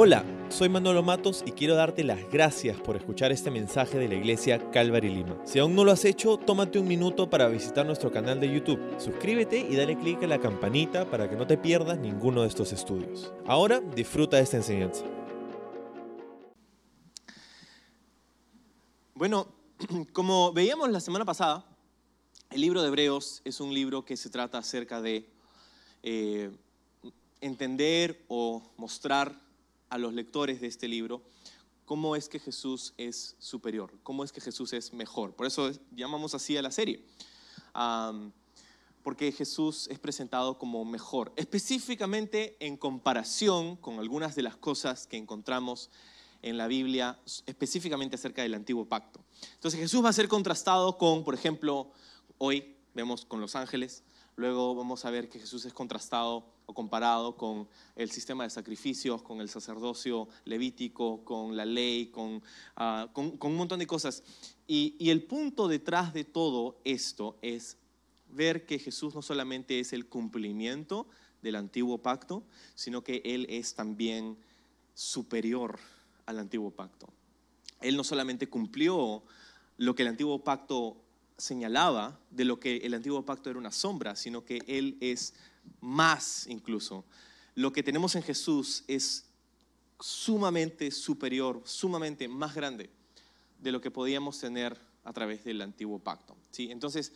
Hola, soy Manolo Matos y quiero darte las gracias por escuchar este mensaje de la iglesia Calvary Lima. Si aún no lo has hecho, tómate un minuto para visitar nuestro canal de YouTube. Suscríbete y dale clic a la campanita para que no te pierdas ninguno de estos estudios. Ahora disfruta de esta enseñanza. Bueno, como veíamos la semana pasada, el libro de Hebreos es un libro que se trata acerca de eh, entender o mostrar a los lectores de este libro cómo es que Jesús es superior, cómo es que Jesús es mejor. Por eso llamamos así a la serie. porque Jesús es presentado como mejor, específicamente en comparación con algunas de las cosas que encontramos en la Biblia, específicamente acerca del antiguo pacto. Entonces Jesús va a ser contrastado con, por ejemplo, hoy vemos con los ángeles, luego vamos a ver que Jesús es contrastado o comparado con el sistema de sacrificios, con el sacerdocio levítico, con la ley, con, ah, un montón de cosas. Y, y el punto detrás de todo esto es ver que Jesús no solamente es el cumplimiento del antiguo pacto, sino que Él es también superior al antiguo pacto. Él no solamente cumplió lo que el antiguo pacto señalaba de lo que el antiguo pacto era una sombra, sino que Él es más incluso. Lo que tenemos en Jesús es sumamente superior, sumamente más grande de lo que podíamos tener a través del antiguo pacto. ¿sí? Entonces,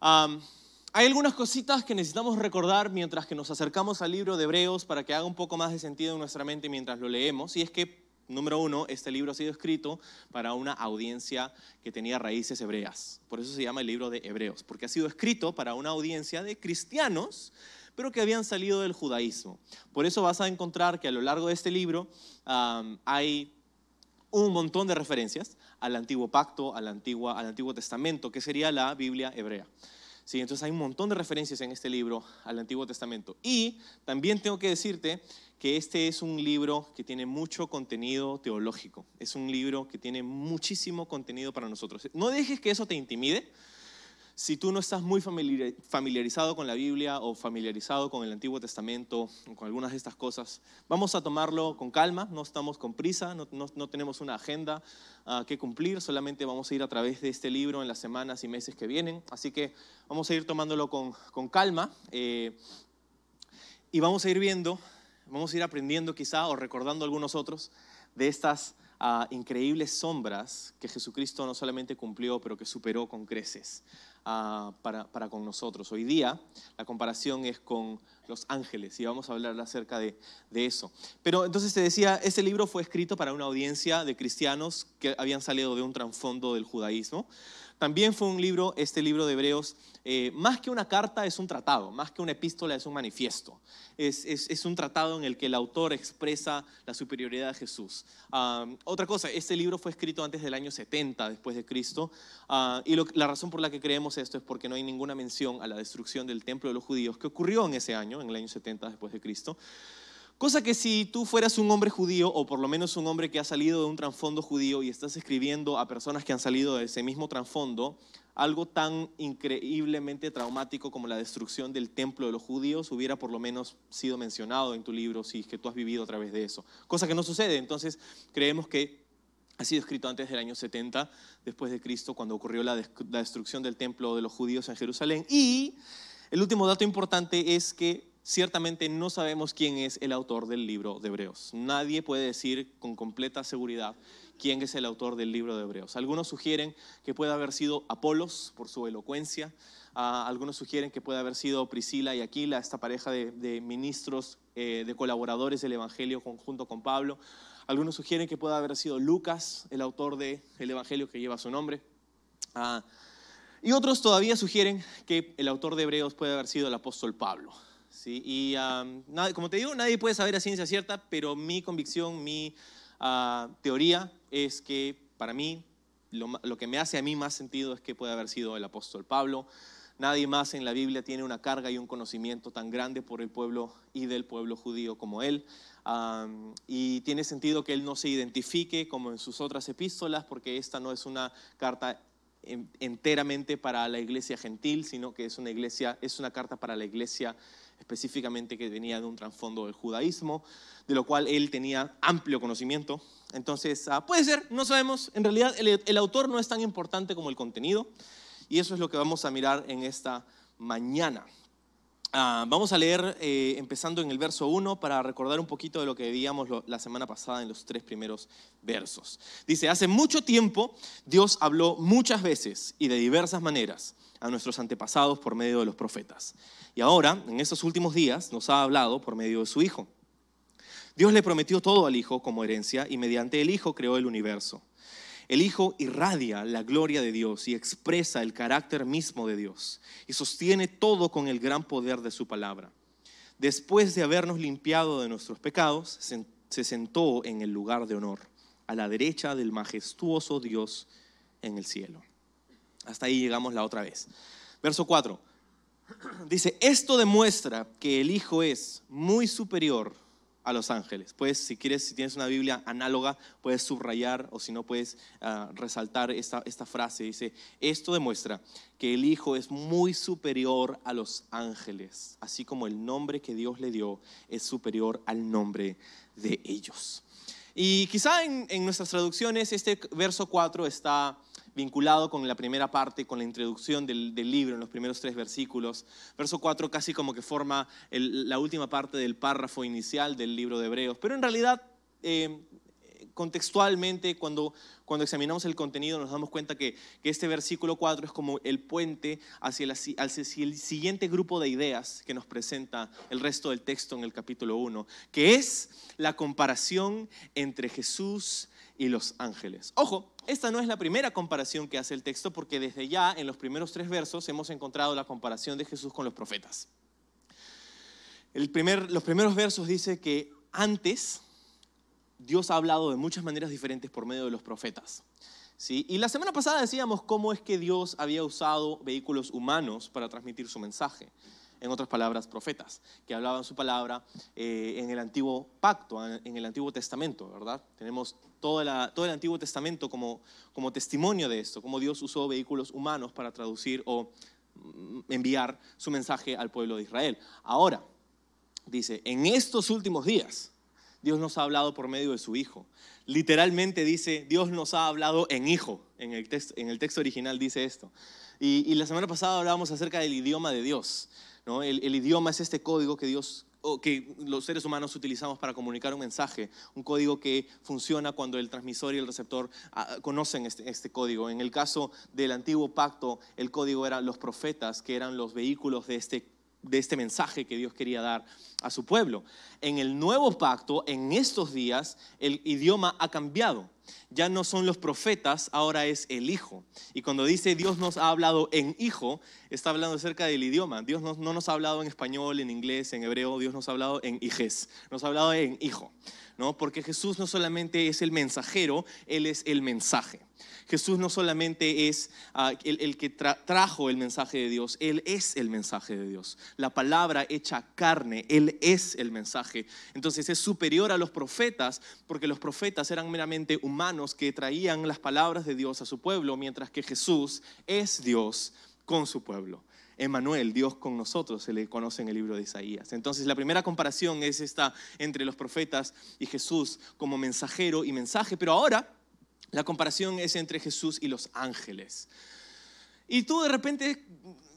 hay algunas cositas que necesitamos recordar mientras que nos acercamos al libro de Hebreos para que haga un poco más de sentido en nuestra mente mientras lo leemos. Y es que, número uno, este libro ha sido escrito para una audiencia que tenía raíces hebreas. Por eso se llama el libro de Hebreos, porque ha sido escrito para una audiencia de cristianos pero que habían salido del judaísmo. Por eso vas a encontrar que a lo largo de este libro hay un montón de referencias al antiguo pacto, al, antiguo, al Antiguo Testamento, que sería la Biblia hebrea. Sí, entonces hay un montón de referencias en este libro al Antiguo Testamento. Y también tengo que decirte que este es un libro que tiene mucho contenido teológico. Es un libro que tiene muchísimo contenido para nosotros. No dejes que eso te intimide. Si tú no estás muy familiarizado con la Biblia o familiarizado con el Antiguo Testamento o con algunas de estas cosas, vamos a tomarlo con calma, no estamos con prisa, no, tenemos una agenda ah, que cumplir, solamente vamos a ir a través de este libro en las semanas y meses que vienen, así que vamos a ir tomándolo con, calma eh, y vamos a ir viendo, vamos a ir aprendiendo quizá o recordando algunos otros de estas ah, increíbles sombras que Jesucristo no solamente cumplió, pero que superó con creces. Ah, para, para, con nosotros. Hoy día la comparación es con los ángeles y vamos a hablar acerca de, de, eso. Pero entonces te decía, este libro fue escrito para una audiencia de cristianos que habían salido de un trasfondo del judaísmo. También fue un libro, este libro de Hebreos, eh, más que una carta es un tratado, más que una epístola es un manifiesto. Es, es, un tratado en el que el autor expresa la superioridad de Jesús. Otra cosa, este libro fue escrito antes del año 70 después de Cristo ah, y la razón por la que creemos esto es porque no hay ninguna mención a la destrucción del templo de los judíos que ocurrió en ese año, en el año 70 después de Cristo. Cosa que si tú fueras un hombre judío, o por lo menos un hombre que ha salido de un trasfondo judío y estás escribiendo a personas que han salido de ese mismo trasfondo, algo tan increíblemente traumático como la destrucción del templo de los judíos hubiera por lo menos sido mencionado en tu libro si es que tú has vivido a través de eso. Cosa que no sucede, entonces creemos que ha sido escrito antes del año 70 después de Cristo, cuando ocurrió la, la destrucción del templo de los judíos en Jerusalén. Y el último dato importante es que ciertamente no sabemos quién es el autor del libro de Hebreos. Nadie puede decir con completa seguridad quién es el autor del libro de Hebreos. Algunos sugieren que puede haber sido Apolos por su elocuencia. Ah, algunos sugieren que puede haber sido Priscila y Aquila, esta pareja de, ministros, eh, de colaboradores del Evangelio junto con Pablo. Algunos sugieren que puede haber sido Lucas, el autor del Evangelio que lleva su nombre. Ah, y otros todavía sugieren que el autor de Hebreos puede haber sido el apóstol Pablo. ¿Sí? Y como te digo, nadie puede saber a ciencia cierta, pero mi convicción, mi ah, teoría es que para mí lo, que me hace a mí más sentido es que puede haber sido el apóstol Pablo. Nadie más en la Biblia tiene una carga y un conocimiento tan grande por el pueblo y del pueblo judío como él. y tiene sentido que él no se identifique como en sus otras epístolas, porque esta no es una carta enteramente para la iglesia gentil, sino que es una iglesia, es una carta para la iglesia específicamente que venía de un trasfondo del judaísmo, de lo cual él tenía amplio conocimiento. Entonces, ah, puede ser, no sabemos, en realidad el, autor no es tan importante como el contenido, y eso es lo que vamos a mirar en esta mañana. Ah, vamos a leer eh, empezando en el verso 1 para recordar un poquito de lo que veíamos la semana pasada en los tres primeros versos. Dice, hace mucho tiempo Dios habló muchas veces y de diversas maneras a nuestros antepasados por medio de los profetas. Y ahora, en estos últimos días, nos ha hablado por medio de su Hijo. Dios le prometió todo al Hijo como herencia y mediante el Hijo creó el universo. El Hijo irradia la gloria de Dios y expresa el carácter mismo de Dios y sostiene todo con el gran poder de su palabra. Después de habernos limpiado de nuestros pecados, se sentó en el lugar de honor, a la derecha del majestuoso Dios en el cielo. Hasta ahí llegamos la otra vez. Verso 4. Dice, esto demuestra que el Hijo es muy superior a los ángeles. Puedes, si quieres, si tienes una Biblia análoga, puedes subrayar o si no puedes ah, resaltar esta, esta frase. Dice, esto demuestra que el Hijo es muy superior a los ángeles, así como el nombre que Dios le dio es superior al nombre de ellos. Y quizá en, en nuestras traducciones este verso 4 está vinculado con la primera parte, con la introducción del, libro en los primeros tres versículos. Verso 4 casi como que forma la última parte del párrafo inicial del libro de Hebreos. Pero en realidad, eh, contextualmente, cuando, cuando examinamos el contenido, nos damos cuenta que, este versículo 4 es como el puente hacia, hacia el siguiente grupo de ideas que nos presenta el resto del texto en el capítulo 1, que es la comparación entre Jesús y los ángeles. Ojo, esta no es la primera comparación que hace el texto porque desde ya en los primeros tres versos hemos encontrado la comparación de Jesús con los profetas. Los primeros versos dice que antes Dios ha hablado de muchas maneras diferentes por medio de los profetas. Y la semana pasada decíamos cómo es que Dios había usado vehículos humanos para transmitir su mensaje en otras palabras, profetas, que hablaban su palabra eh, en el antiguo pacto, en el antiguo testamento, ¿verdad? Tenemos todo, todo el antiguo testamento como, como testimonio de esto, como Dios usó vehículos humanos para traducir o mm, enviar su mensaje al pueblo de Israel. Ahora, dice, en estos últimos días, Dios nos ha hablado por medio de su Hijo. Literalmente dice, Dios nos ha hablado en Hijo. En el, texto, en el texto original dice esto. Y, y, la semana pasada hablábamos acerca del idioma de Dios. El, idioma es este código que Dios que los seres humanos utilizamos para comunicar un mensaje, un código que funciona cuando el transmisor y el receptor ah, conocen este, este, código. En el caso del antiguo pacto, el código eran los profetas, que eran los vehículos de este de este mensaje que Dios quería dar a su pueblo. En el nuevo pacto, en estos días, el idioma ha cambiado. Ya no son los profetas, ahora es el Hijo. Y cuando dice Dios nos ha hablado en Hijo, está hablando acerca del idioma. Dios no, nos ha hablado en español, en inglés, en hebreo, Dios nos ha hablado en Hijes, nos ha hablado en Hijo. Porque Jesús no solamente es el mensajero, Él es el mensaje. Jesús no solamente es ah, el, que trajo el mensaje de Dios, Él es el mensaje de Dios. La palabra hecha carne, Él es el mensaje. Entonces es superior a los profetas, porque los profetas eran meramente humanos que traían las palabras de Dios a su pueblo, mientras que Jesús es Dios con su pueblo. Emanuel, Dios con nosotros, se le conoce en el libro de Isaías. Entonces la primera comparación es esta entre los profetas y Jesús como mensajero y mensaje, pero ahora la comparación es entre Jesús y los ángeles. Y tú de repente,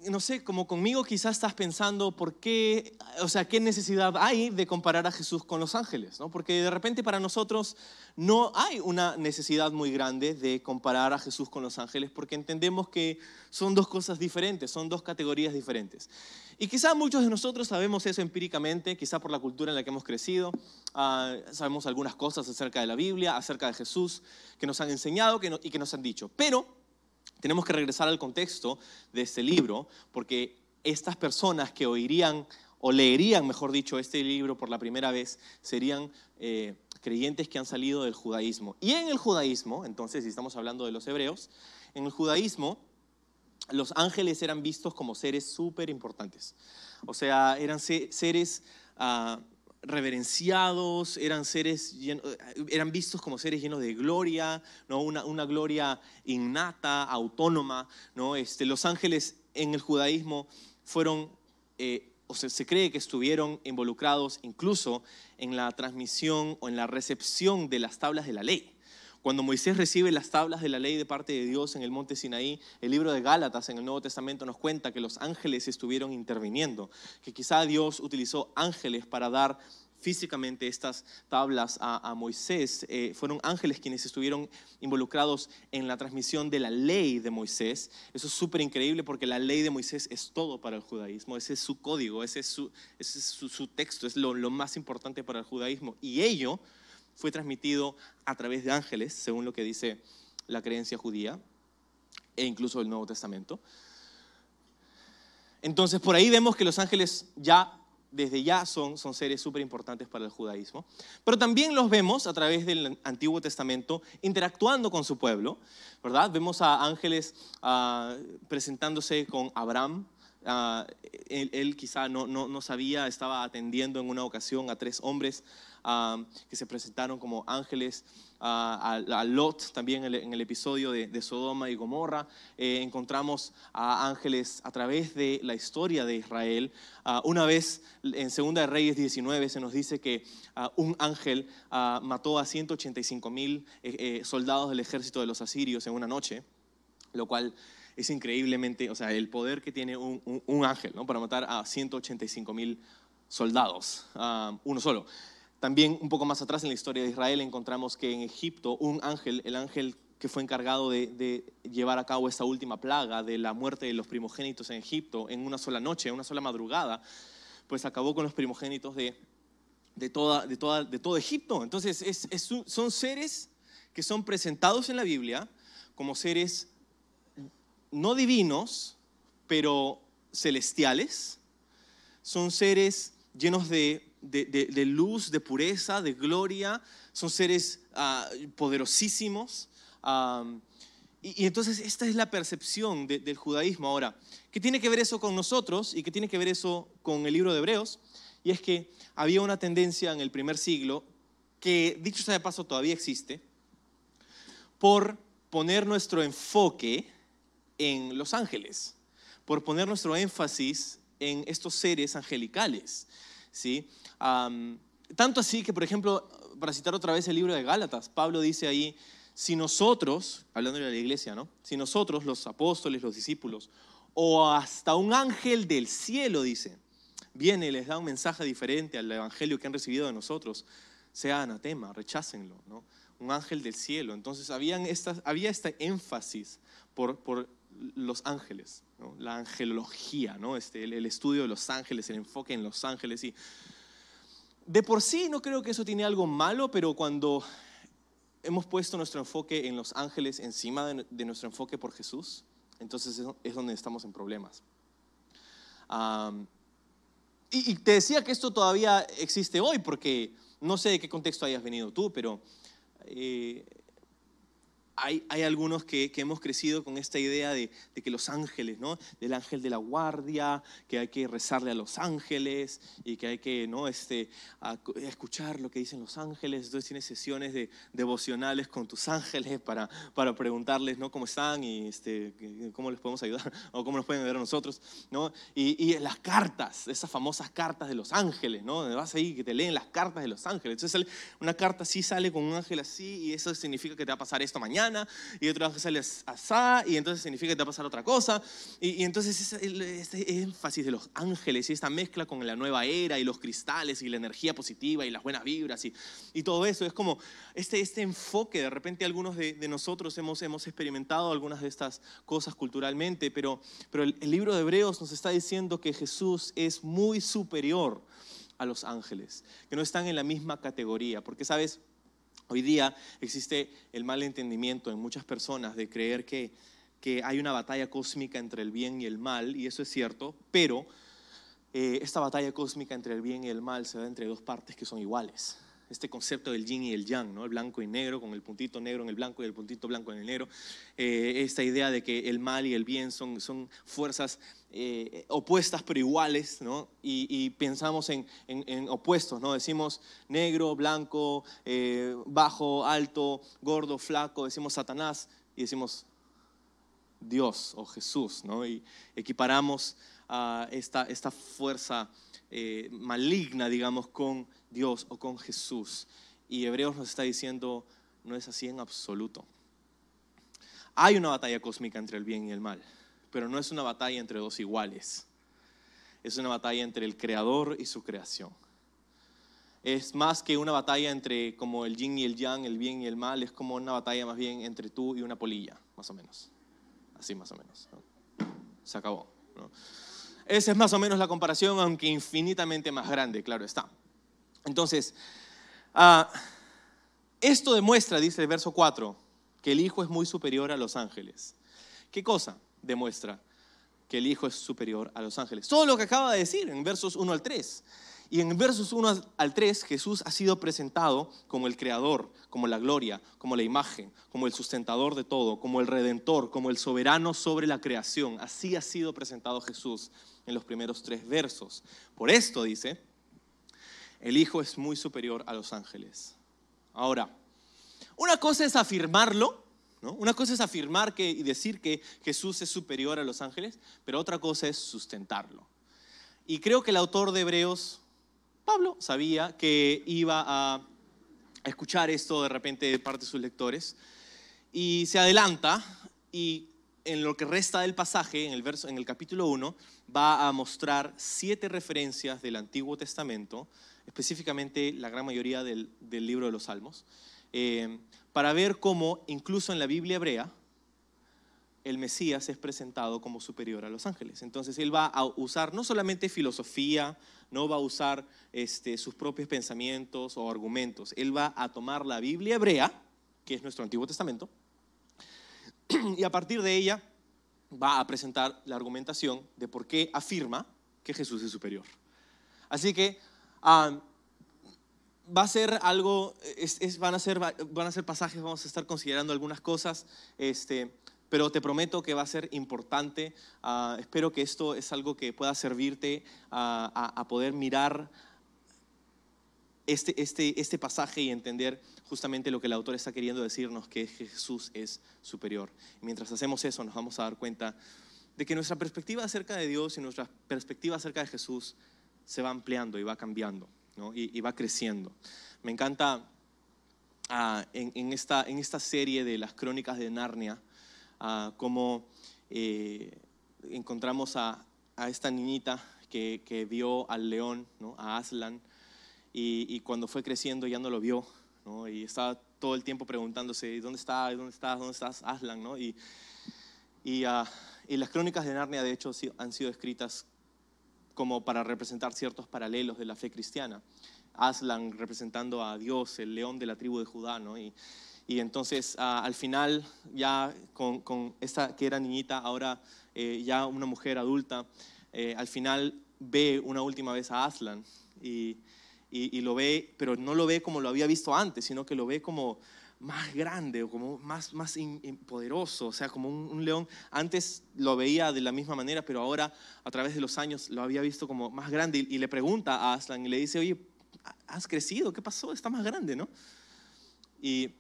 no sé, como conmigo quizás estás pensando, ¿por qué, o sea, qué necesidad hay de comparar a Jesús con los ángeles? ¿no? Porque de repente para nosotros no hay una necesidad muy grande de comparar a Jesús con los ángeles, porque entendemos que son dos cosas diferentes, son dos categorías diferentes. Y quizá muchos de nosotros sabemos eso empíricamente, quizá por la cultura en la que hemos crecido, ah, sabemos algunas cosas acerca de la Biblia, acerca de Jesús, que nos han enseñado y que nos han dicho. Pero tenemos que regresar al contexto de este libro, porque estas personas que oirían o leerían, mejor dicho, este libro por la primera vez, serían eh, creyentes que han salido del judaísmo. Y en el judaísmo, entonces, si estamos hablando de los hebreos, en el judaísmo los ángeles eran vistos como seres súper importantes. O sea, eran seres ah, reverenciados, eran, seres eran vistos como seres llenos de gloria, ¿no? una, gloria innata, autónoma. ¿no? Este, los ángeles en el judaísmo fueron eh, o se cree que estuvieron involucrados incluso en la transmisión o en la recepción de las tablas de la ley. Cuando Moisés recibe las tablas de la ley de parte de Dios en el monte Sinaí, el libro de Gálatas en el Nuevo Testamento nos cuenta que los ángeles estuvieron interviniendo, que quizá Dios utilizó ángeles para dar físicamente estas tablas a, Moisés. Eh, fueron ángeles quienes estuvieron involucrados en la transmisión de la ley de Moisés. Eso es súper increíble porque la ley de Moisés es todo para el judaísmo. Ese es su código, ese es su, texto, es lo más importante para el judaísmo. Y ello fue transmitido a través de ángeles, según lo que dice la creencia judía e incluso el Nuevo Testamento. Entonces, por ahí vemos que los ángeles ya, desde ya, son, seres súper importantes para el judaísmo. Pero también los vemos a través del Antiguo Testamento interactuando con su pueblo, ¿verdad? Vemos a ángeles ah, presentándose con Abraham. Ah, él, él quizá no, sabía, estaba atendiendo en una ocasión a tres hombres ah, que se presentaron como ángeles a, a Lot también en el, episodio de, Sodoma y Gomorra. Eh, encontramos a ángeles a través de la historia de Israel. Una vez en Segunda de Reyes 19 se nos dice que un ángel mató a 185 mil eh, eh, soldados del ejército de los asirios en una noche, lo cual es increíblemente, o sea, el poder que tiene un, un, ángel ¿no? para matar a 185 mil soldados, uno solo. También un poco más atrás en la historia de Israel encontramos que en Egipto un ángel, el ángel que fue encargado de, llevar a cabo esta última plaga de la muerte de los primogénitos en Egipto en una sola noche, en una sola madrugada, pues acabó con los primogénitos de, de, toda, de, todo Egipto. Entonces es, es, son seres que son presentados en la Biblia como seres no divinos, pero celestiales. Son seres llenos de de, de, luz, de pureza, de gloria, son seres uh, poderosísimos. Y, y, entonces esta es la percepción de, del judaísmo. Ahora, ¿qué tiene que ver eso con nosotros y qué tiene que ver eso con el libro de Hebreos? Y es que había una tendencia en el primer siglo, que dicho sea de paso todavía existe, por poner nuestro enfoque en los ángeles, por poner nuestro énfasis en estos seres angelicales. ¿sí? Tanto así que, por ejemplo, para citar otra vez el libro de Gálatas, Pablo dice ahí, si nosotros, hablando de la iglesia, ¿no? Si nosotros, los apóstoles, los discípulos, o hasta un ángel del cielo, dice, viene y les da un mensaje diferente al evangelio que han recibido de nosotros, sea anatema, rechácenlo, ¿no? Un ángel del cielo. Entonces habían estas, había este énfasis por, por los ángeles, la angelología, ¿no? este, el, estudio de los ángeles, el enfoque en los ángeles. Y de por sí no creo que eso tiene algo malo, pero cuando hemos puesto nuestro enfoque en los ángeles encima de, nuestro enfoque por Jesús, entonces es donde estamos en problemas. Y, y, te decía que esto todavía existe hoy, porque no sé de qué contexto hayas venido tú, pero eh, hay, algunos que, hemos crecido con esta idea de, que los ángeles, ¿no? Del ángel de la guardia, que hay que rezarle a los ángeles y que hay que, ¿no? Este, escuchar lo que dicen los ángeles. Entonces tienes sesiones de, devocionales con tus ángeles para, para preguntarles, ¿no? Cómo están y este, cómo les podemos ayudar o cómo nos pueden ayudar a nosotros, ¿no? Y, y las cartas, esas famosas cartas de los ángeles, ¿no? Donde vas ahí que te leen las cartas de los ángeles. Entonces una carta así sale con un ángel así y eso significa que te va a pasar esto mañana y otro ángel sale asá, y entonces significa que te va a pasar otra cosa. Y, y entonces ese, este énfasis de los ángeles y esta mezcla con la nueva era y los cristales y la energía positiva y las buenas vibras y, y todo eso, es como este, este enfoque, de repente algunos de, de, nosotros hemos, hemos experimentado algunas de estas cosas culturalmente, pero, pero el, el libro de Hebreos nos está diciendo que Jesús es muy superior a los ángeles, que no están en la misma categoría, porque sabes, Hoy día existe el mal entendimiento en muchas personas de creer que, que hay una batalla cósmica entre el bien y el mal, y eso es cierto, pero eh, esta batalla cósmica entre el bien y el mal se da entre dos partes que son iguales. Este concepto del yin y el yang, ¿no? el blanco y negro, con el puntito negro en el blanco y el puntito blanco en el negro. Eh, esta idea de que el mal y el bien son, son fuerzas eh, opuestas pero iguales, ¿no? Y, pensamos en, en, opuestos, ¿no? Decimos negro, blanco, eh, bajo, alto, gordo, flaco, decimos Satanás y decimos Dios o Jesús, ¿no? Y equiparamos ah, esta, esta fuerza eh, maligna, digamos, con Dios o con Jesús. Y Hebreos nos está diciendo, no es así en absoluto. Hay una batalla cósmica entre el bien y el mal, pero no es una batalla entre dos iguales. Es una batalla entre el creador y su creación. Es más que una batalla entre como el yin y el yang, el bien y el mal, es como una batalla más bien entre tú y una polilla, más o menos. Así más o menos. Se acabó. Esa es más o menos la comparación, aunque infinitamente más grande, claro está. Entonces, ah, esto demuestra, dice el verso 4, que el Hijo es muy superior a los ángeles. ¿Qué cosa demuestra que el Hijo es superior a los ángeles? Todo lo que acaba de decir en versos 1 al 3. Y en versos 1 al 3 Jesús ha sido presentado como el creador, como la gloria, como la imagen, como el sustentador de todo, como el redentor, como el soberano sobre la creación. Así ha sido presentado Jesús en los primeros tres versos. Por esto dice, el Hijo es muy superior a los ángeles. Ahora, una cosa es afirmarlo, ¿no? una cosa es afirmar que, y decir que Jesús es superior a los ángeles, pero otra cosa es sustentarlo. Y creo que el autor de Hebreos, Pablo, sabía que iba a escuchar esto de repente de parte de sus lectores y se adelanta y en lo que resta del pasaje, en el, verso, en el capítulo 1, va a mostrar siete referencias del Antiguo Testamento, específicamente la gran mayoría del, libro de los Salmos, eh, para ver cómo incluso en la Biblia hebrea el Mesías es presentado como superior a los ángeles. Entonces él va a usar no solamente filosofía, no va a usar este, sus propios pensamientos o argumentos, él va a tomar la Biblia hebrea, que es nuestro Antiguo Testamento, y a partir de ella va a presentar la argumentación de por qué afirma que Jesús es superior. Así que ah, va a ser algo, van, a ser, van a ser pasajes, vamos a estar considerando algunas cosas, este, pero te prometo que va a ser importante. Ah, espero que esto es algo que pueda servirte a poder mirar este, este, este pasaje y entender justamente lo que el autor está queriendo decirnos, que Jesús es superior. mientras hacemos eso nos vamos a dar cuenta de que nuestra perspectiva acerca de Dios y nuestra perspectiva acerca de Jesús se va ampliando y va cambiando y, va creciendo. Me encanta ah, en, esta, en esta serie de las crónicas de Narnia, uh, como eh, encontramos a, a, esta niñita que, que vio al león, ¿no? a Aslan, y, cuando fue creciendo ya no lo vio, ¿no? y estaba todo el tiempo preguntándose, ¿dónde está? ¿Dónde estás? ¿Dónde estás, Aslan? ¿no? Y, ah, y, las crónicas de Narnia, de hecho, han sido escritas como para representar ciertos paralelos de la fe cristiana. Aslan representando a Dios, el león de la tribu de Judá, ¿no? Y, y entonces ah, al final, ya con, con, esta que era niñita, ahora eh, ya una mujer adulta, eh, al final ve una última vez a Aslan y, y, lo ve, pero no lo ve como lo había visto antes, sino que lo ve como más grande o como más, más poderoso, o sea, como un, león. Antes lo veía de la misma manera, pero ahora a través de los años lo había visto como más grande y, le pregunta a Aslan y le dice, oye, has crecido, ¿qué pasó? Está más grande, ¿no? Y,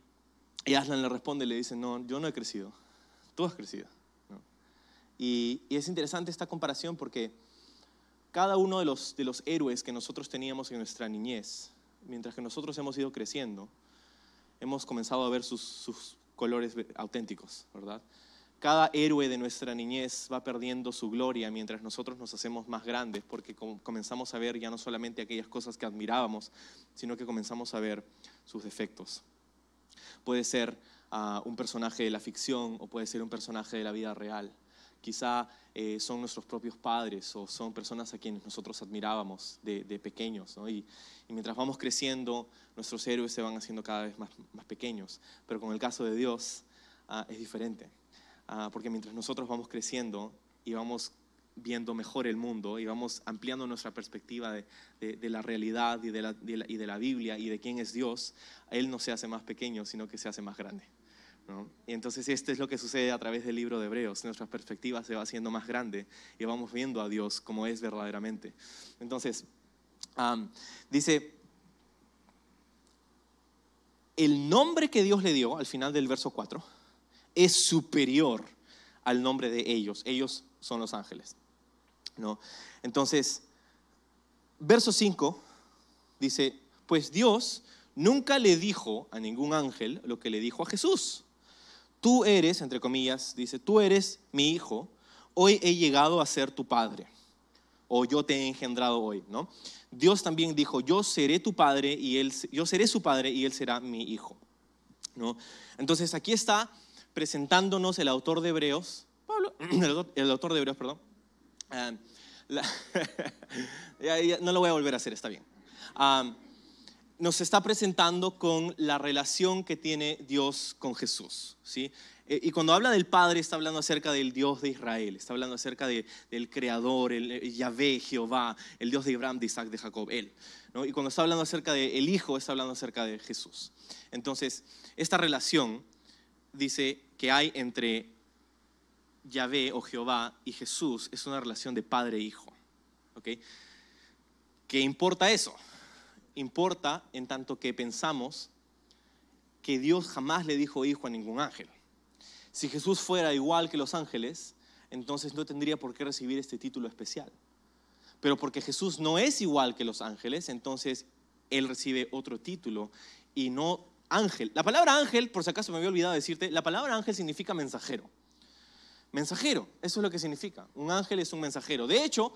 y Aslan le responde, le dice, no, yo no he crecido, tú has crecido. Y, y es interesante esta comparación porque cada uno de los, de los héroes que nosotros teníamos en nuestra niñez, mientras que nosotros hemos ido creciendo, hemos comenzado a ver sus, colores auténticos, ¿verdad? Cada héroe de nuestra niñez va perdiendo su gloria mientras nosotros nos hacemos más grandes, porque comenzamos a ver ya no solamente aquellas cosas que admirábamos, sino que comenzamos a ver sus defectos. Puede ser ah, un personaje de la ficción o puede ser un personaje de la vida real quizá eh, son nuestros propios padres o son personas a quienes nosotros admirábamos de, pequeños. Y, mientras vamos creciendo, nuestros héroes se van haciendo cada vez más, más pequeños. Pero con el caso de Dios ah, es diferente, ah, porque mientras nosotros vamos creciendo y vamos viendo mejor el mundo y vamos ampliando nuestra perspectiva de, de, la realidad y de la, y de la Biblia y de quién es Dios, Él no se hace más pequeño, sino que se hace más grande. Y entonces esto es lo que sucede a través del libro de Hebreos. Nuestra perspectiva se va haciendo más grande y vamos viendo a Dios como es verdaderamente. Entonces, dice, el nombre que Dios le dio al final del verso 4 es superior al nombre de ellos. Ellos son los ángeles. ¿no? Entonces, verso 5 dice, pues Dios nunca le dijo a ningún ángel lo que le dijo a Jesús. Tú eres, entre comillas, dice, tú eres mi hijo, hoy he llegado a ser tu padre, o yo te he engendrado hoy, ¿no? Dios también dijo, yo seré tu padre y él, yo seré su padre y él será mi hijo. Entonces aquí está presentándonos el autor de Hebreos, Pablo, el autor de Hebreos, perdón. Ah, no lo voy a volver a hacer, está bien. Ah, nos está presentando con la relación que tiene Dios con Jesús. ¿sí? Eh, y cuando habla del Padre, está hablando acerca del Dios de Israel, está hablando acerca del Creador, el, Yahvé, Jehová, el Dios de Abraham, de Isaac, de Jacob, Él. Y cuando está hablando acerca del Hijo, está hablando acerca de Jesús. Entonces, esta relación dice que hay entre Yahvé o Jehová y Jesús es una relación de padre e. ¿okay? ¿Qué importa eso? Importa en tanto que pensamos que Dios jamás le dijo hijo a ningún ángel. Si Jesús fuera igual que los ángeles, entonces no tendría por qué recibir este título especial. Pero porque Jesús no es igual que los ángeles, entonces Él recibe otro título y no ángel. La palabra ángel, por si acaso me había olvidado decirte, la palabra ángel significa mensajero. Mensajero, eso es lo que significa. Un ángel es un mensajero. De hecho,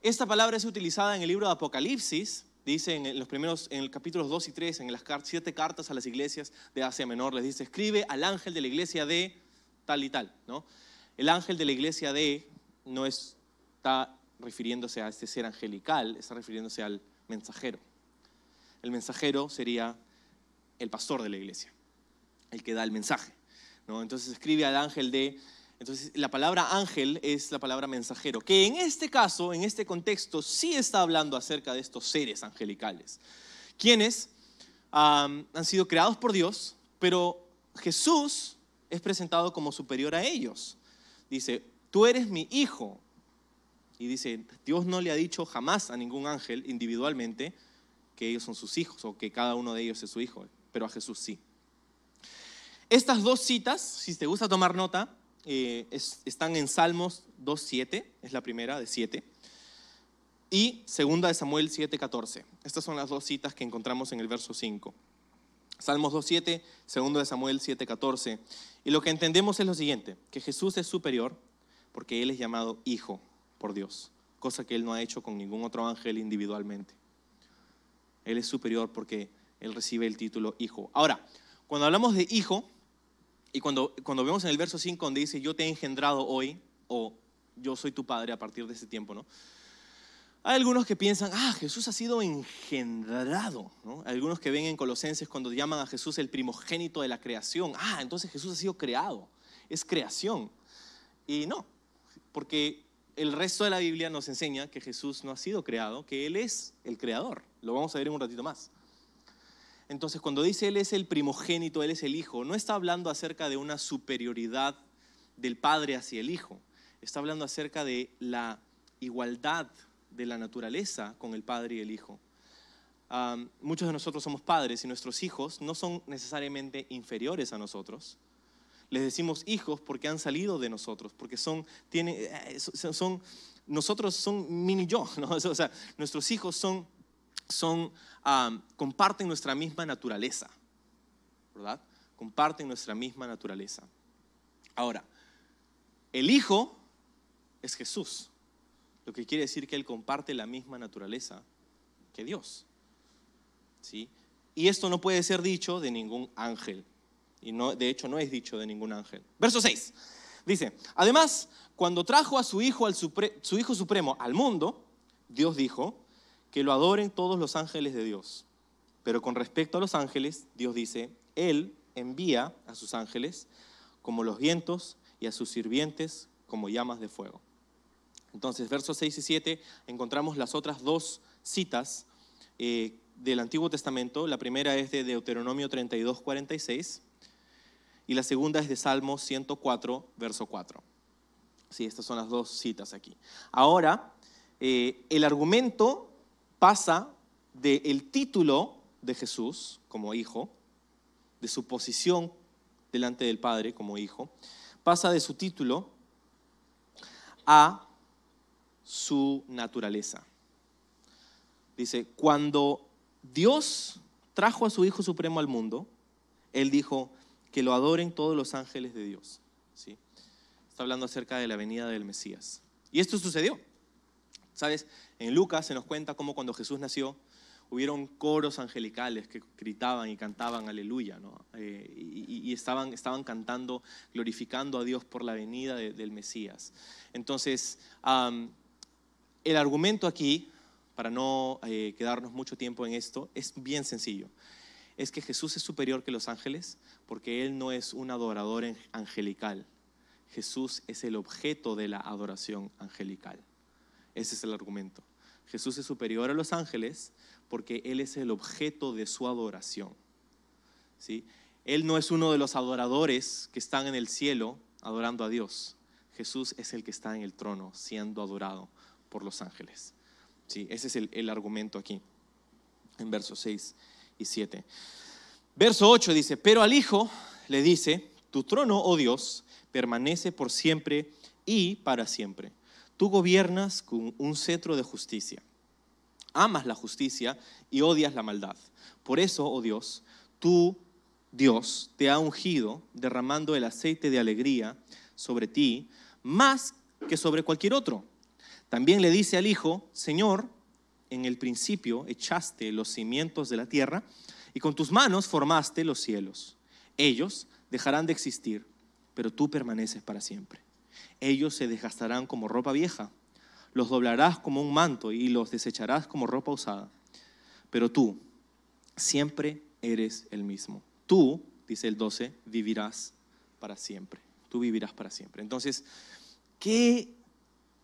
esta palabra es utilizada en el libro de Apocalipsis dice en los primeros, en el capítulos 2 y 3, en las siete cartas a las iglesias de Asia Menor, les dice, escribe al ángel de la iglesia de tal y tal, ¿no? El ángel de la iglesia de no está refiriéndose a este ser angelical, está refiriéndose al mensajero. El mensajero sería el pastor de la iglesia, el que da el mensaje, ¿no? Entonces escribe al ángel de entonces, la palabra ángel es la palabra mensajero, que en este caso, en este contexto, sí está hablando acerca de estos seres angelicales, quienes han sido creados por Dios, pero Jesús es presentado como superior a ellos. Dice, tú eres mi hijo. Y dice, Dios no le ha dicho jamás a ningún ángel individualmente que ellos son sus hijos o que cada uno de ellos es su hijo, pero a Jesús sí. Estas dos citas, si te gusta tomar nota, eh, están en Salmos 2.7, es la primera de 7, y segunda de Samuel 7.14. Estas son las dos citas que encontramos en el verso 5. Salmos 2.7, segundo de Samuel 7.14. Y lo que entendemos es lo siguiente, que Jesús es superior porque Él es llamado Hijo por Dios, cosa que Él no ha hecho con ningún otro ángel individualmente. Él es superior porque Él recibe el título Hijo. Ahora, cuando hablamos de Hijo, y cuando, cuando vemos en el verso 5 donde dice, yo te he engendrado hoy, o yo soy tu padre a partir de ese tiempo, ¿no? Hay algunos que piensan, ah, Jesús ha sido engendrado. ¿no? Algunos que ven en Colosenses cuando llaman a Jesús el primogénito de la creación. Ah, entonces Jesús ha sido creado. Es creación. Y no, porque el resto de la Biblia nos enseña que Jesús no ha sido creado, que Él es el creador. Lo vamos a ver en un ratito más. Entonces, cuando dice Él es el primogénito, Él es el Hijo, no está hablando acerca de una superioridad del Padre hacia el Hijo, está hablando acerca de la igualdad de la naturaleza con el Padre y el Hijo. muchos de nosotros somos padres y nuestros hijos no son necesariamente inferiores a nosotros. Les decimos hijos porque han salido de nosotros, porque son, tienen, eh, son, nosotros son mini yo, o sea, nuestros hijos son son, comparten nuestra misma naturaleza, ¿verdad? Comparten nuestra misma naturaleza. Ahora, el Hijo es Jesús, lo que quiere decir que Él comparte la misma naturaleza que Dios. ¿Sí? Y esto no puede ser dicho de ningún ángel. Y no, de hecho no es dicho de ningún ángel. Verso 6. Dice, además, cuando trajo a su hijo, al su hijo supremo al mundo, Dios dijo, que lo adoren todos los ángeles de Dios. Pero con respecto a los ángeles, Dios dice, Él envía a sus ángeles como los vientos y a sus sirvientes como llamas de fuego. Entonces, versos 6 y 7, encontramos las otras dos citas eh, del Antiguo Testamento. La primera es de Deuteronomio 32, 46 y la segunda es de Salmo 104, verso 4. Sí, estas son las dos citas aquí. Ahora, eh, el argumento pasa del título de Jesús como hijo, de su posición delante del Padre como hijo, pasa de su título a su naturaleza. Dice, cuando Dios trajo a su Hijo Supremo al mundo, Él dijo que lo adoren todos los ángeles de Dios. ¿Sí? Está hablando acerca de la venida del Mesías. Y esto sucedió. ¿Sabes? En Lucas se nos cuenta cómo cuando Jesús nació, hubieron coros angelicales que gritaban y cantaban aleluya. Eh, y, estaban, estaban cantando, glorificando a Dios por la venida del Mesías. Entonces, el argumento aquí, para no eh, quedarnos mucho tiempo en esto, es bien sencillo. Es que Jesús es superior que los ángeles porque Él no es un adorador angelical. Jesús es el objeto de la adoración angelical. Ese es el argumento. Jesús es superior a los ángeles porque Él es el objeto de su adoración. ¿sí? Él no es uno de los adoradores que están en el cielo adorando a Dios. Jesús es el que está en el trono siendo adorado por los ángeles. ¿sí? Ese es el, el argumento aquí, en versos 6 y 7. Verso 8 dice, pero al Hijo le dice, tu trono, oh Dios, permanece por siempre y para siempre. Tú gobiernas con un cetro de justicia amas la justicia y odias la maldad. Por eso, oh Dios, tú, Dios, te ha ungido derramando el aceite de alegría sobre ti más que sobre cualquier otro. También le dice al Hijo, Señor, en el principio echaste los cimientos de la tierra y con tus manos formaste los cielos. Ellos dejarán de existir, pero tú permaneces para siempre. Ellos se desgastarán como ropa vieja los doblarás como un manto y los desecharás como ropa usada. Pero tú siempre eres el mismo. Tú, dice el 12, vivirás para siempre. Tú vivirás para siempre. Entonces, ¿qué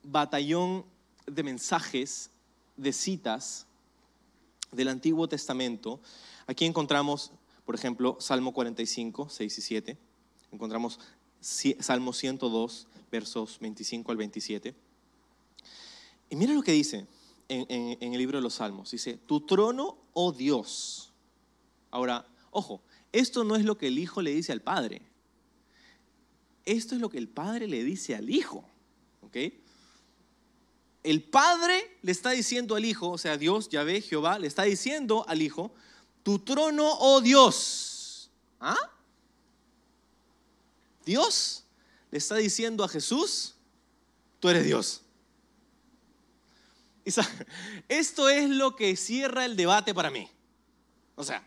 batallón de mensajes, de citas del Antiguo Testamento? Aquí encontramos, por ejemplo, Salmo 45, 6 y 7. Encontramos Salmo 102, versos 25 al 27 y mira lo que dice en, el libro de los Salmos. Dice, tu trono, oh Dios. Ahora, ojo, esto no es lo que el Hijo le dice al Padre. Esto es lo que el Padre le dice al Hijo. ¿Ok? El Padre le está diciendo al Hijo, o sea, Dios, Yahvé, Jehová, le está diciendo al Hijo, tu trono, oh Dios. ¿Ah? Dios le está diciendo a Jesús, tú eres Dios. Esto es lo que cierra el debate para mí. O sea,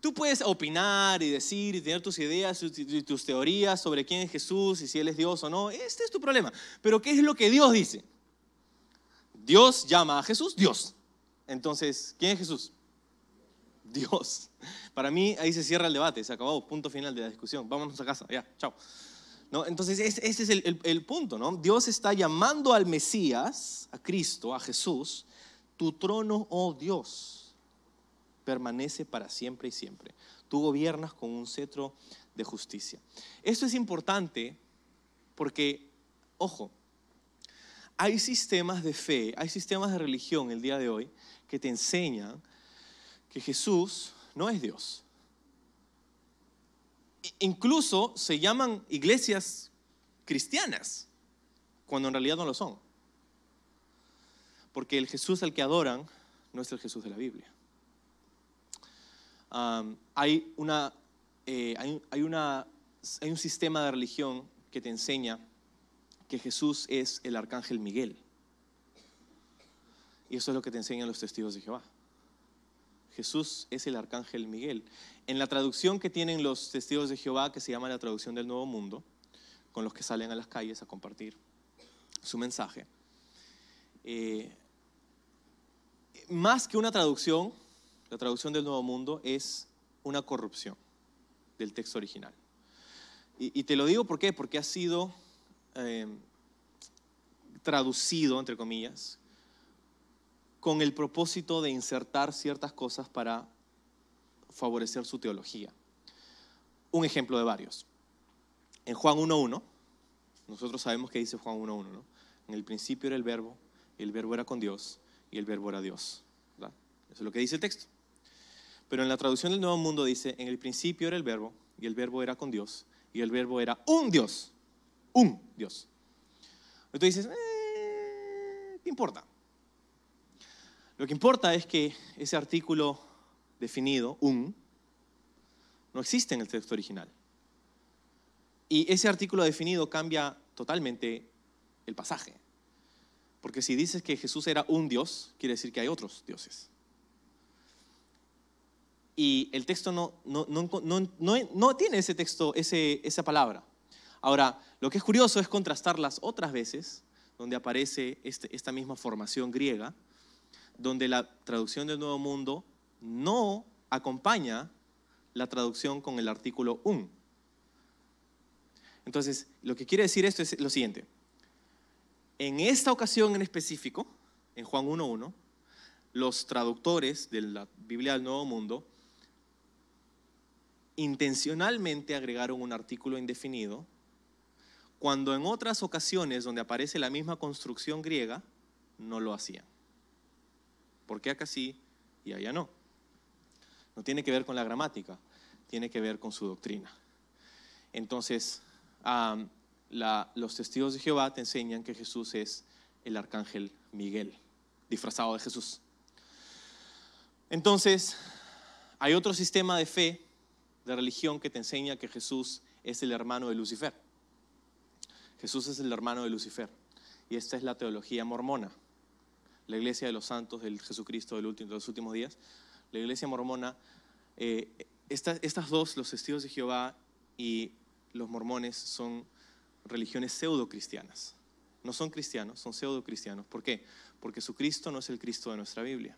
tú puedes opinar y decir y tener tus ideas y tus teorías sobre quién es Jesús y si Él es Dios o no. Este es tu problema. Pero ¿qué es lo que Dios dice? Dios llama a Jesús Dios. Entonces, ¿quién es Jesús? Dios. Para mí ahí se cierra el debate, se acabó, punto final de la discusión. Vámonos a casa, ya, chao. Entonces, ese es el, punto, ¿no? Dios está llamando al Mesías, a Cristo, a Jesús, tu trono, oh Dios, permanece para siempre y siempre. Tú gobiernas con un cetro de justicia. Esto es importante porque, ojo, hay sistemas de fe, hay sistemas de religión el día de hoy que te enseñan que Jesús no es Dios incluso se llaman iglesias cristianas, cuando en realidad no lo son. Porque el Jesús al que adoran no es el Jesús de la Biblia. hay, una, eh, hay, una, hay un sistema de religión que te enseña que Jesús es el arcángel Miguel. Y eso es lo que te enseñan los testigos de Jehová. Jesús es el arcángel Miguel. En la traducción que tienen los testigos de Jehová, que se llama la traducción del Nuevo Mundo, con los que salen a las calles a compartir su mensaje, eh, más que una traducción, la traducción del Nuevo Mundo es una corrupción del texto original. Y, te lo digo ¿por qué? porque ha sido eh, traducido, entre comillas, con el propósito de insertar ciertas cosas para favorecer su teología. Un ejemplo de varios. En Juan 1.1, nosotros sabemos que dice Juan 1.1, ¿no? En el principio era el verbo, el verbo era con Dios, y el verbo era Dios. Eso es lo que dice el texto. Pero en la traducción del Nuevo Mundo dice, en el principio era el verbo, y el verbo era con Dios, y el verbo era un Dios. Un Dios. Entonces dices, eh, ¿qué importa? Lo que importa es que ese artículo definido, un, no existe en el texto original. Y ese artículo definido cambia totalmente el pasaje. Porque si dices que Jesús era un Dios, quiere decir que hay otros dioses. Y el texto no, no, no, tiene ese texto, ese, esa palabra. Ahora, lo que es curioso es contrastar las otras veces donde aparece este, esta misma formación griega, donde la traducción del Nuevo Mundo no acompaña la traducción con el artículo un. Entonces, lo que quiere decir esto es lo siguiente. En esta ocasión en específico, en Juan 1.1, los traductores de la Biblia del Nuevo Mundo intencionalmente agregaron un artículo indefinido, cuando en otras ocasiones donde aparece la misma construcción griega, no lo hacían. ¿Por qué acá sí y allá no? No tiene que ver con la gramática, tiene que ver con su doctrina. Entonces, los testigos de Jehová te enseñan que Jesús es el arcángel Miguel, disfrazado de Jesús. Entonces, hay otro sistema de fe, de religión, que te enseña que Jesús es el hermano de Lucifer. Jesús es el hermano de Lucifer. Y esta es la teología mormona, la iglesia de los santos del Jesucristo de los últimos días. La iglesia mormona, eh, estas dos, los testigos de Jehová y los mormones, son religiones pseudo cristianas. No son cristianos, son pseudo cristianos. ¿Por qué? Porque su Cristo no es el Cristo de nuestra Biblia.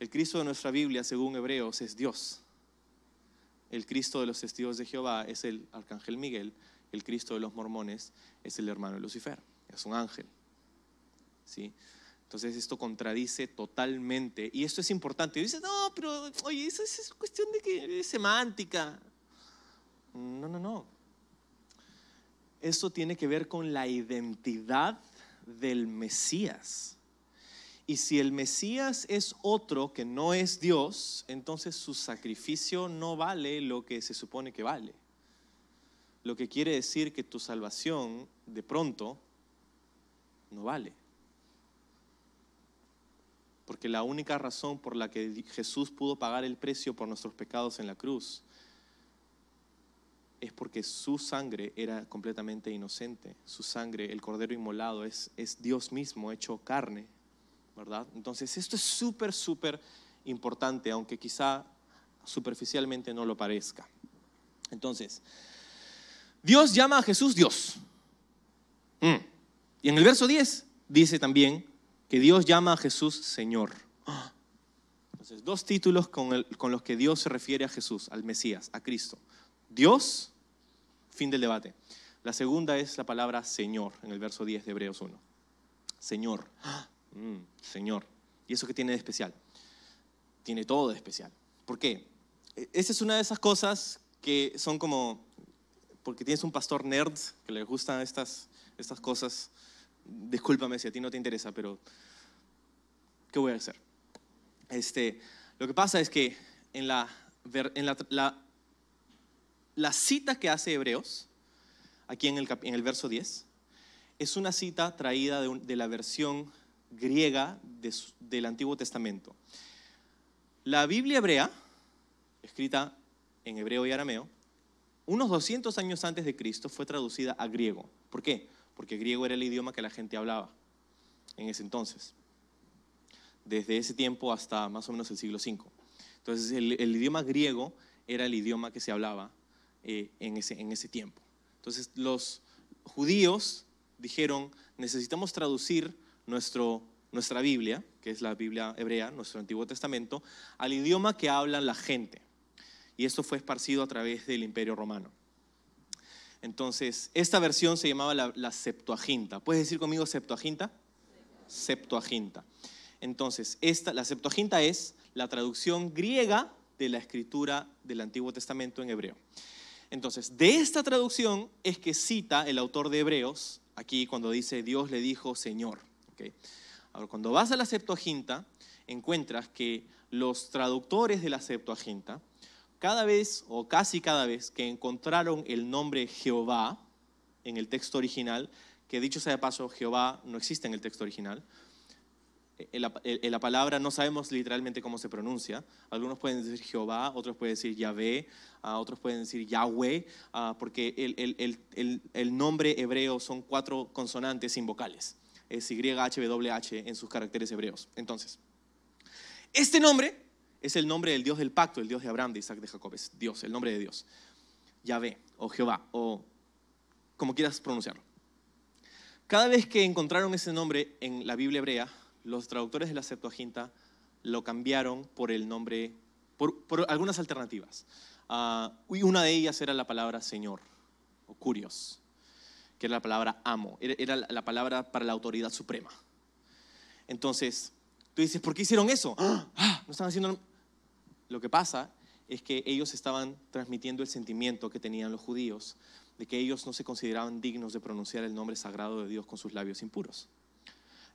El Cristo de nuestra Biblia, según Hebreos, es Dios. El Cristo de los testigos de Jehová es el arcángel Miguel. El Cristo de los mormones es el hermano de Lucifer. Es un ángel. ¿Sí? Entonces esto contradice totalmente. Y esto es importante. Y no, pero oye, eso es cuestión de que es semántica. No, no, no. Esto tiene que ver con la identidad del Mesías. Y si el Mesías es otro que no es Dios, entonces su sacrificio no vale lo que se supone que vale. Lo que quiere decir que tu salvación de pronto no vale. Porque la única razón por la que Jesús pudo pagar el precio por nuestros pecados en la cruz es porque su sangre era completamente inocente. Su sangre, el cordero inmolado, es, es Dios mismo hecho carne, ¿verdad? Entonces esto es súper, súper importante, aunque quizá superficialmente no lo parezca. Entonces, Dios llama a Jesús Dios. Mm. Y en el verso 10 dice también que Dios llama a Jesús Señor. Entonces, dos títulos con, los que Dios se refiere a Jesús, al Mesías, a Cristo. Dios, fin del debate. La segunda es la palabra Señor, en el verso 10 de Hebreos 1. Señor, mm, Señor. ¿Y eso qué tiene de especial? Tiene todo de especial. ¿Por qué? E, esa es una de esas cosas que son como, porque tienes un pastor nerd que le gustan estas, estas cosas. Discúlpame si a ti no te interesa, pero ¿qué voy a hacer? Este, lo que pasa es que en la, en la la cita que hace Hebreos, aquí en el, en el verso 10, es una cita traída de, la versión griega del Antiguo Testamento. La Biblia hebrea, escrita en hebreo y arameo, unos 200 años antes de Cristo fue traducida a griego. ¿Por qué? Porque griego era el idioma que la gente hablaba en ese entonces, desde ese tiempo hasta más o menos el siglo V. Entonces el, idioma griego era el idioma que se hablaba eh, en, ese, en ese tiempo. Entonces los judíos dijeron, necesitamos traducir nuestro, nuestra Biblia, que es la Biblia hebrea, nuestro Antiguo Testamento, al idioma que habla la gente. Y esto fue esparcido a través del Imperio Romano. Entonces, esta versión se llamaba la, Septuaginta. ¿Puedes decir conmigo Septuaginta? Septuaginta. Entonces, esta, la Septuaginta es la traducción griega de la escritura del Antiguo Testamento en hebreo. Entonces, de esta traducción es que cita el autor de Hebreos, aquí cuando dice Dios le dijo Señor. Ahora, cuando vas a la Septuaginta, encuentras que los traductores de la Septuaginta, cada vez o casi cada vez que encontraron el nombre Jehová en el texto original, que dicho sea de paso, Jehová no existe en el texto original. En la, en la palabra no sabemos literalmente cómo se pronuncia. Algunos pueden decir Jehová, otros pueden decir Yahvé, ah, otros pueden decir Yahweh, ah, porque el- el nombre hebreo son cuatro consonantes sin vocales. Es YHWH en sus caracteres hebreos. Entonces, este nombre es el nombre del Dios del pacto, el Dios de Abraham, de Isaac, de Jacob. Es Dios, el nombre de Dios. Yahvé o Jehová o como quieras pronunciarlo. Cada vez que encontraron ese nombre en la Biblia hebrea, los traductores de la Septuaginta lo cambiaron por el nombre, por, algunas alternativas. Ah, y una de ellas era la palabra Señor o Curios, que era la palabra amo, era la palabra para la autoridad suprema. Entonces, tú dices, ¿por qué hicieron eso? Ah, no están haciendo... Lo que pasa es que ellos estaban transmitiendo el sentimiento que tenían los judíos de que ellos no se consideraban dignos de pronunciar el nombre sagrado de Dios con sus labios impuros.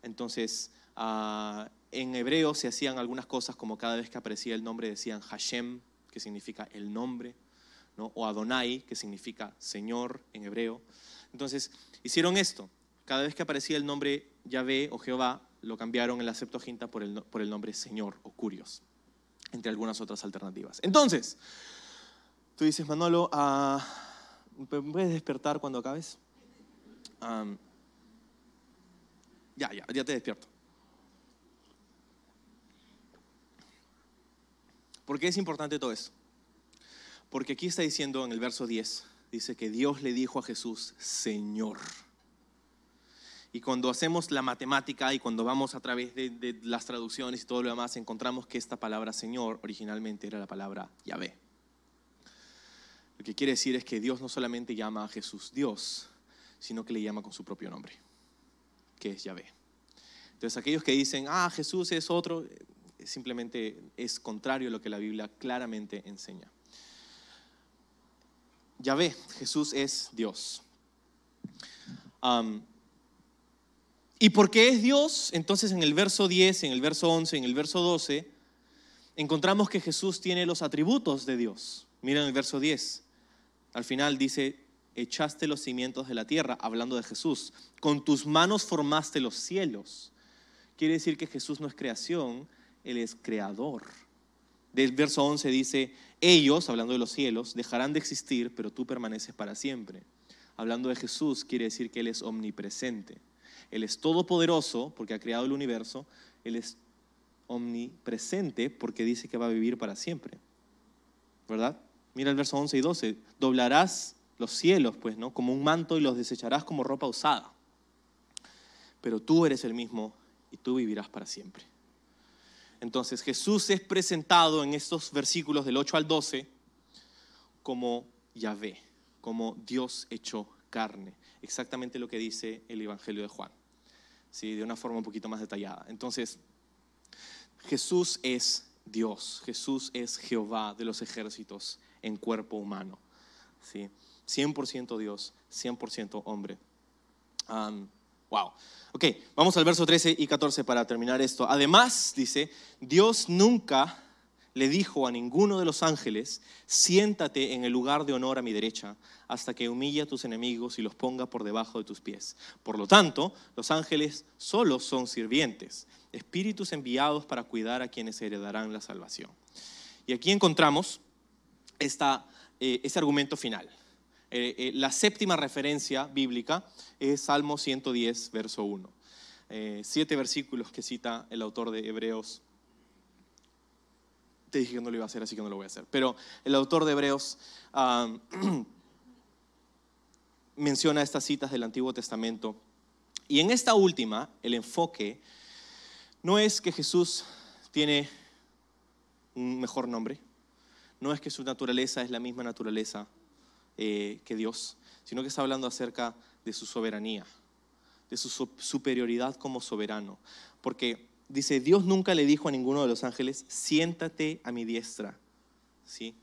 Entonces, ah, en hebreo se hacían algunas cosas como cada vez que aparecía el nombre decían Hashem, que significa el nombre, ¿no? o Adonai, que significa Señor en hebreo. Entonces, hicieron esto. Cada vez que aparecía el nombre Yahvé o Jehová, lo cambiaron en la Septuaginta por el, por el nombre Señor o Curios, entre algunas otras alternativas. Entonces, tú dices, Manolo, ¿me puedes despertar cuando acabes? Ya, ya, ya te despierto. ¿Por qué es importante todo esto? Porque aquí está diciendo en el verso 10, dice que Dios le dijo a Jesús, Señor. Y cuando hacemos la matemática y cuando vamos a través de, las traducciones y todo lo demás, encontramos que esta palabra Señor originalmente era la palabra Yahvé. Lo que quiere decir es que Dios no solamente llama a Jesús Dios, sino que le llama con su propio nombre, que es Yahvé. Entonces aquellos que dicen, ah, Jesús es otro, eh, simplemente es contrario a lo que la Biblia claramente enseña. Yahvé, Jesús es Dios. ¿Y por qué es Dios? Entonces en el verso 10, en el verso 11, en el verso 12, encontramos que Jesús tiene los atributos de Dios. Miren el verso 10. Al final dice, echaste los cimientos de la tierra, hablando de Jesús. Con tus manos formaste los cielos. Quiere decir que Jesús no es creación, Él es creador. Del verso 11 dice, ellos, hablando de los cielos, dejarán de existir, pero tú permaneces para siempre. Hablando de Jesús, quiere decir que Él es omnipresente. Él es todopoderoso porque ha creado el universo. Él es omnipresente porque dice que va a vivir para siempre. ¿Verdad? Mira el verso 11 y 12. Doblarás los cielos, pues, ¿no? Como un manto y los desecharás como ropa usada. Pero tú eres el mismo y tú vivirás para siempre. Entonces Jesús es presentado en estos versículos del 8 al 12 como Yahvé, como Dios hecho carne. Exactamente lo que dice el Evangelio de Juan. ¿Sí? De una forma un poquito más detallada. Entonces, Jesús es Dios, Jesús es Jehová de los ejércitos en cuerpo humano. ¿sí? 100% Dios, 100% hombre. Wow. Ok, vamos al verso 13 y 14 para terminar esto. Además, dice, Dios nunca le dijo a ninguno de los ángeles, siéntate en el lugar de honor a mi derecha, hasta que humille a tus enemigos y los ponga por debajo de tus pies. Por lo tanto, los ángeles solo son sirvientes, espíritus enviados para cuidar a quienes heredarán la salvación. Y aquí encontramos esta, eh, este argumento final. Eh, eh, la séptima referencia bíblica es Salmo 110, verso 1. Eh, siete versículos que cita el autor de Hebreos te dije que no lo iba a hacer, así que no lo voy a hacer. Pero el autor de Hebreos ah, menciona estas citas del Antiguo Testamento. Y en esta última, el enfoque no es que Jesús tiene un mejor nombre, no es que su naturaleza es la misma naturaleza eh, que Dios, sino que está hablando acerca de su soberanía, de su su- superioridad como soberano. Porque dice, Dios nunca le dijo a ninguno de los ángeles, siéntate a mi diestra. ¿Sí?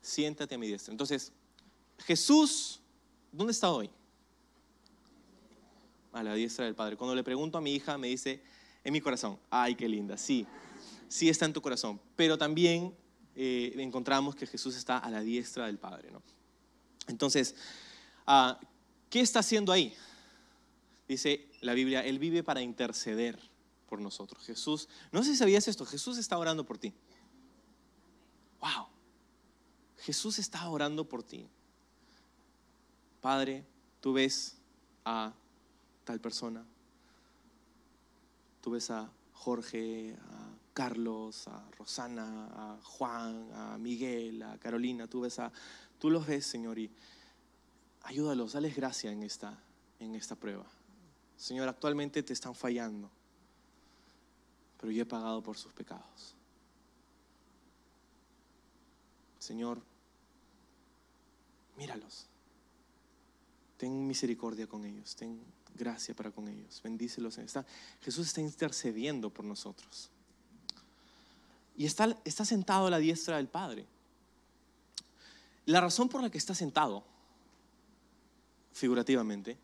Siéntate a mi diestra. Entonces, Jesús, ¿dónde está hoy? A la diestra del Padre. Cuando le pregunto a mi hija, me dice, en mi corazón. Ay, qué linda. Sí, sí está en tu corazón. Pero también eh, encontramos que Jesús está a la diestra del Padre. ¿no? Entonces, ah, ¿qué está haciendo ahí? dice la Biblia, Él vive para interceder por nosotros. Jesús, no sé si sabías esto, Jesús está orando por ti. Wow. Jesús está orando por ti. Padre, tú ves a tal persona. Tú ves a Jorge, a Carlos, a Rosana, a Juan, a Miguel, a Carolina. Tú ves a, tú los ves, Señor, y ayúdalos, dales gracia en esta, en esta prueba. Señor, actualmente te están fallando, pero yo he pagado por sus pecados. Señor, míralos. Ten misericordia con ellos, ten gracia para con ellos, bendícelos. Está, Jesús está intercediendo por nosotros. Y está, está sentado a la diestra del Padre. La razón por la que está sentado, figurativamente,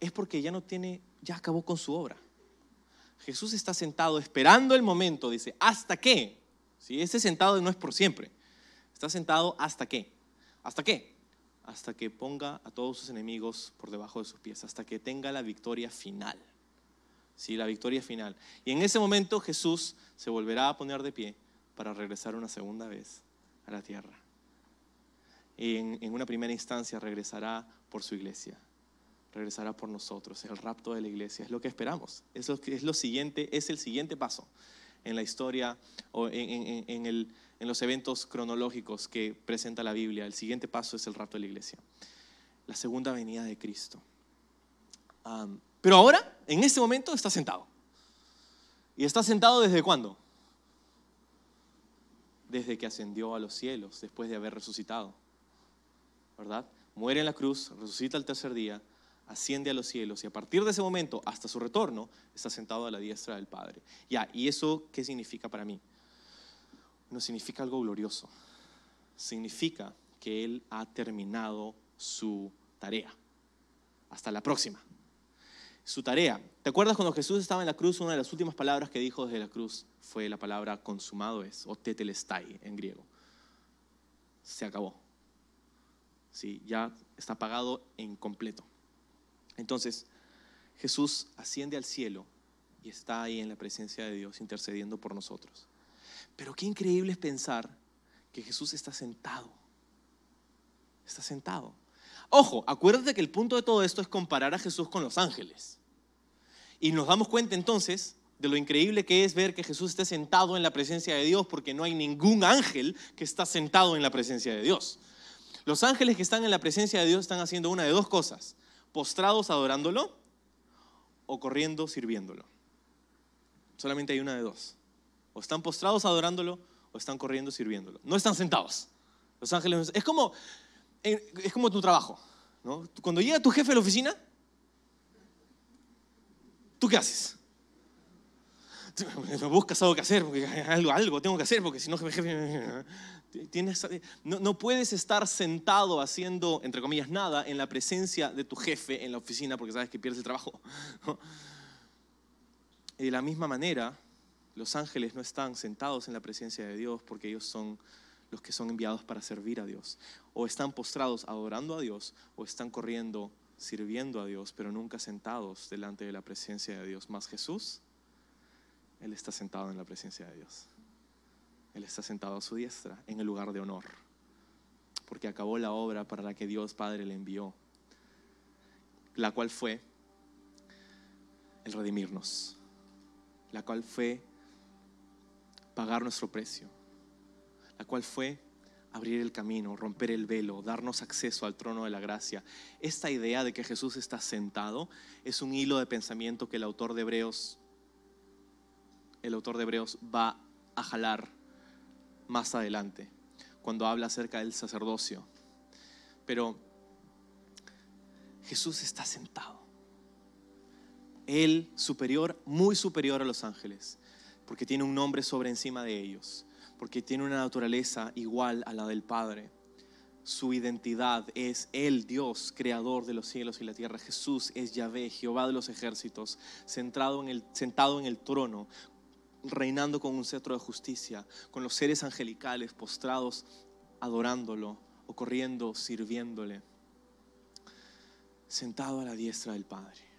es porque ya no tiene, ya acabó con su obra. Jesús está sentado esperando el momento, dice, ¿hasta qué? Si ese sentado no es por siempre. Está sentado hasta qué? ¿Hasta qué? Hasta que ponga a todos sus enemigos por debajo de sus pies, hasta que tenga la victoria final. Sí, la victoria final. Y en ese momento Jesús se volverá a poner de pie para regresar una segunda vez a la tierra. Y en, en una primera instancia regresará por su iglesia, regresará por nosotros. El rapto de la iglesia es lo que esperamos. Es lo, es lo siguiente, es el siguiente paso en la historia o en, en, en los eventos cronológicos que presenta la Biblia. El siguiente paso es el rapto de la iglesia, la segunda venida de Cristo. Pero ahora, en este momento, está sentado. ¿Y está sentado desde cuándo? Desde que ascendió a los cielos, después de haber resucitado. ¿Verdad? Muere en la cruz, resucita el tercer día, asciende a los cielos y a partir de ese momento hasta su retorno está sentado a la diestra del Padre. Ya, ¿y eso qué significa para mí? no significa algo glorioso. Significa que Él ha terminado su tarea. Hasta la próxima. Su tarea. ¿Te acuerdas cuando Jesús estaba en la cruz? Una de las últimas palabras que dijo desde la cruz fue la palabra consumado es, o tetelestai en griego. Se acabó. Sí, ya está pagado en completo. Entonces, Jesús asciende al cielo y está ahí en la presencia de Dios intercediendo por nosotros. Pero qué increíble es pensar que Jesús está sentado. Está sentado. Ojo, acuérdate que el punto de todo esto es comparar a Jesús con los ángeles. Y nos damos cuenta entonces de lo increíble que es ver que Jesús esté sentado en la presencia de Dios porque no hay ningún ángel que está sentado en la presencia de Dios. Los ángeles que están en la presencia de Dios están haciendo una de dos cosas, postrados adorándolo o corriendo sirviéndolo. Solamente hay una de dos. O están postrados adorándolo o están corriendo sirviéndolo. No están sentados. Los ángeles es como es como tu trabajo, ¿no? Cuando llega tu jefe a la oficina, ¿tú qué haces? Buscas algo que hacer, algo, algo tengo que hacer, porque si no, tienes, no, no, puedes estar sentado haciendo, entre comillas, nada en la presencia de tu jefe en la oficina porque sabes que pierdes el trabajo. Y de la misma manera, los ángeles no están sentados en la presencia de Dios porque ellos son los que son enviados para servir a Dios. O están postrados adorando a Dios o están corriendo sirviendo a Dios, pero nunca sentados delante de la presencia de Dios. Más Jesús, Él está sentado en la presencia de Dios. Él está sentado a su diestra, en el lugar de honor, porque acabó la obra para la que Dios Padre le envió, la cual fue el redimirnos, la cual fue pagar nuestro precio, la cual fue abrir el camino, romper el velo, darnos acceso al trono de la gracia. Esta idea de que Jesús está sentado es un hilo de pensamiento que el autor de Hebreos el autor de Hebreos va a jalar más adelante cuando habla acerca del sacerdocio. Pero Jesús está sentado. Él superior, muy superior a los ángeles porque tiene un nombre sobre encima de ellos, porque tiene una naturaleza igual a la del Padre. Su identidad es el Dios, creador de los cielos y la tierra. Jesús es Yahvé, Jehová de los ejércitos, centrado en el, sentado en el trono, reinando con un cetro de justicia, con los seres angelicales postrados, adorándolo o corriendo, sirviéndole, sentado a la diestra del Padre.